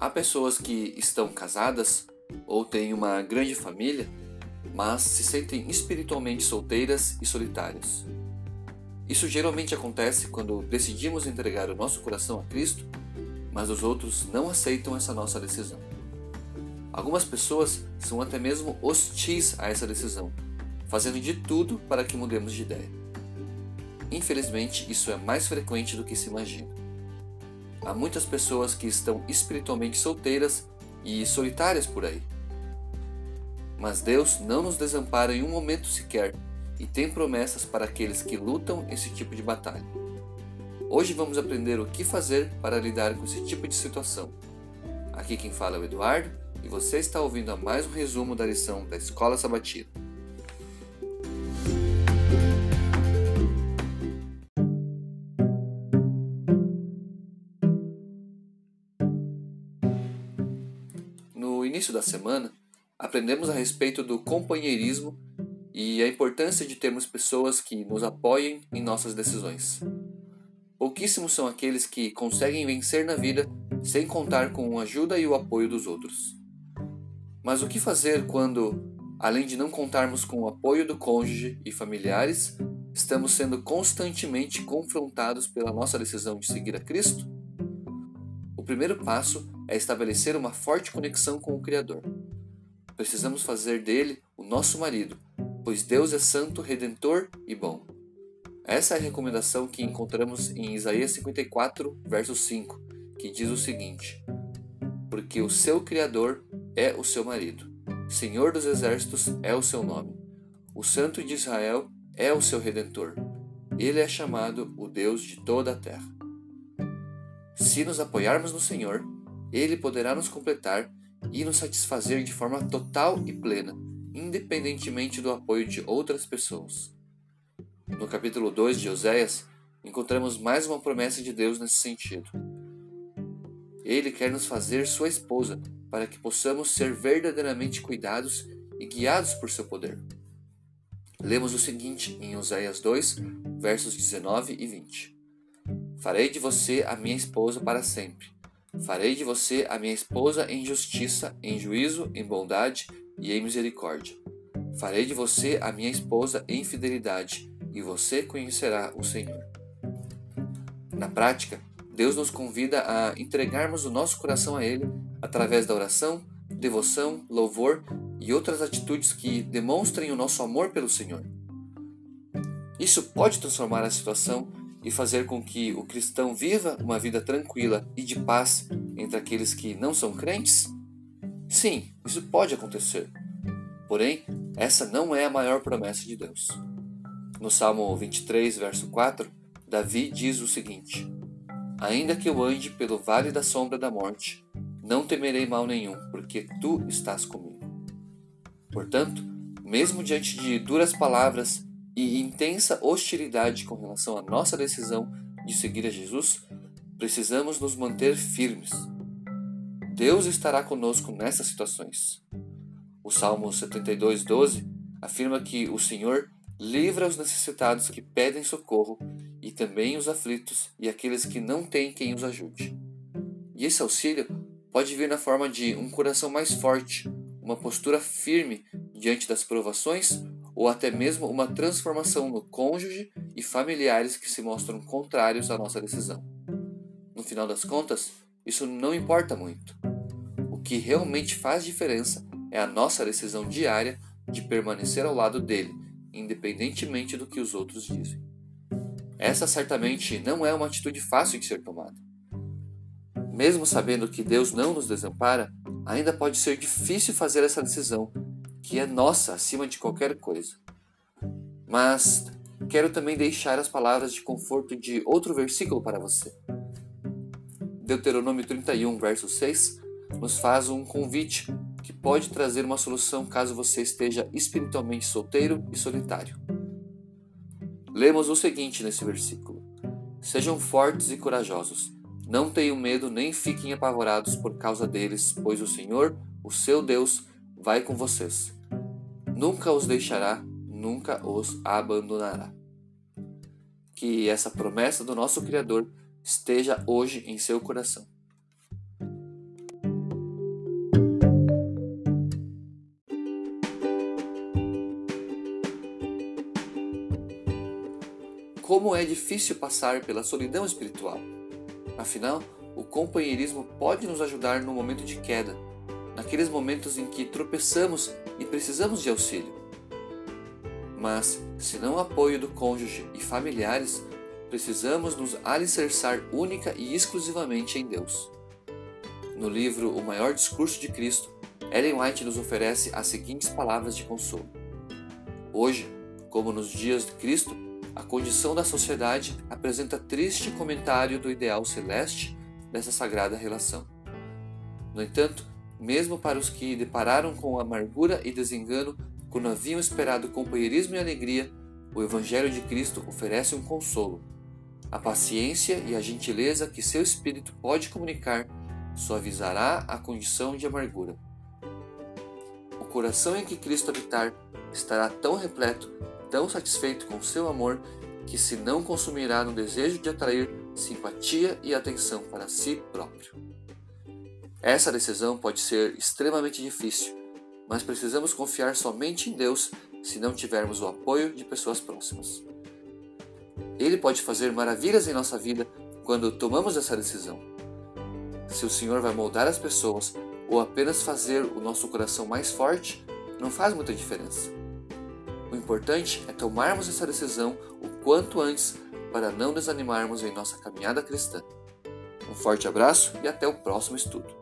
Há pessoas que estão casadas ou têm uma grande família, mas se sentem espiritualmente solteiras e solitárias. Isso geralmente acontece quando decidimos entregar o nosso coração a Cristo, mas os outros não aceitam essa nossa decisão. Algumas pessoas são até mesmo hostis a essa decisão, fazendo de tudo para que mudemos de ideia. Infelizmente, isso é mais frequente do que se imagina. Há muitas pessoas que estão espiritualmente solteiras e solitárias por aí. Mas Deus não nos desampara em um momento sequer e tem promessas para aqueles que lutam esse tipo de batalha. Hoje vamos aprender o que fazer para lidar com esse tipo de situação. Aqui quem fala é o Eduardo e você está ouvindo a mais um resumo da lição da Escola Sabatina. Início da semana, aprendemos a respeito do companheirismo e a importância de termos pessoas que nos apoiem em nossas decisões. Pouquíssimos são aqueles que conseguem vencer na vida sem contar com a ajuda e o apoio dos outros. Mas o que fazer quando, além de não contarmos com o apoio do cônjuge e familiares, estamos sendo constantemente confrontados pela nossa decisão de seguir a Cristo? O primeiro passo é estabelecer uma forte conexão com o Criador. Precisamos fazer dele o nosso marido, pois Deus é santo, redentor e bom. Essa é a recomendação que encontramos em Isaías 54, verso 5, que diz o seguinte: Porque o seu Criador é o seu marido, Senhor dos exércitos é o seu nome, o Santo de Israel é o seu redentor. Ele é chamado o Deus de toda a terra. Se nos apoiarmos no Senhor, ele poderá nos completar e nos satisfazer de forma total e plena, independentemente do apoio de outras pessoas. No capítulo 2 de Oséias, encontramos mais uma promessa de Deus nesse sentido. Ele quer nos fazer sua esposa para que possamos ser verdadeiramente cuidados e guiados por seu poder. Lemos o seguinte em Oséias 2, versos 19 e 20: Farei de você a minha esposa para sempre Farei de você a minha esposa em justiça, em juízo, em bondade e em misericórdia. Farei de você a minha esposa em fidelidade, e você conhecerá o Senhor. Na prática, Deus nos convida a entregarmos o nosso coração a Ele através da oração, devoção, louvor e outras atitudes que demonstrem o nosso amor pelo Senhor. Isso pode transformar a situação e fazer com que o cristão viva uma vida tranquila e de paz entre aqueles que não são crentes? Sim, isso pode acontecer. Porém, essa não é a maior promessa de Deus. No Salmo 23, verso 4, Davi diz o seguinte: Ainda que eu ande pelo vale da sombra da morte, não temerei mal nenhum, porque tu estás comigo. Portanto, mesmo diante de duras palavras e intensa hostilidade com relação à nossa decisão de seguir a Jesus, precisamos nos manter firmes. Deus estará conosco nessas situações. O Salmo 72:12 afirma que o Senhor livra os necessitados que pedem socorro e também os aflitos e aqueles que não têm quem os ajude. E esse auxílio pode vir na forma de um coração mais forte, uma postura firme diante das provações ou até mesmo uma transformação no cônjuge e familiares que se mostram contrários à nossa decisão. No final das contas, isso não importa muito. O que realmente faz diferença é a nossa decisão diária de permanecer ao lado dele, independentemente do que os outros dizem. Essa certamente não é uma atitude fácil de ser tomada. Mesmo sabendo que Deus não nos desampara, ainda pode ser difícil fazer essa decisão que é nossa acima de qualquer coisa. Mas quero também deixar as palavras de conforto de outro versículo para você. Deuteronômio 31, verso 6, nos faz um convite que pode trazer uma solução caso você esteja espiritualmente solteiro e solitário. Lemos o seguinte nesse versículo: Sejam fortes e corajosos, não tenham medo nem fiquem apavorados por causa deles, pois o Senhor, o seu Deus, vai com vocês. Nunca os deixará, nunca os abandonará. Que essa promessa do nosso Criador esteja hoje em seu coração. Como é difícil passar pela solidão espiritual. Afinal, o companheirismo pode nos ajudar no momento de queda naqueles momentos em que tropeçamos e precisamos de auxílio. Mas, se não o apoio do cônjuge e familiares, precisamos nos alicerçar única e exclusivamente em Deus. No livro O Maior Discurso de Cristo, Ellen White nos oferece as seguintes palavras de consolo. Hoje, como nos dias de Cristo, a condição da sociedade apresenta triste comentário do ideal celeste dessa sagrada relação. No entanto, mesmo para os que depararam com amargura e desengano quando haviam esperado companheirismo e alegria, o Evangelho de Cristo oferece um consolo. A paciência e a gentileza que seu espírito pode comunicar suavizará a condição de amargura. O coração em que Cristo habitar estará tão repleto, tão satisfeito com seu amor, que se não consumirá no desejo de atrair simpatia e atenção para si próprio. Essa decisão pode ser extremamente difícil, mas precisamos confiar somente em Deus se não tivermos o apoio de pessoas próximas. Ele pode fazer maravilhas em nossa vida quando tomamos essa decisão. Se o Senhor vai moldar as pessoas ou apenas fazer o nosso coração mais forte, não faz muita diferença. O importante é tomarmos essa decisão o quanto antes para não desanimarmos em nossa caminhada cristã. Um forte abraço e até o próximo estudo.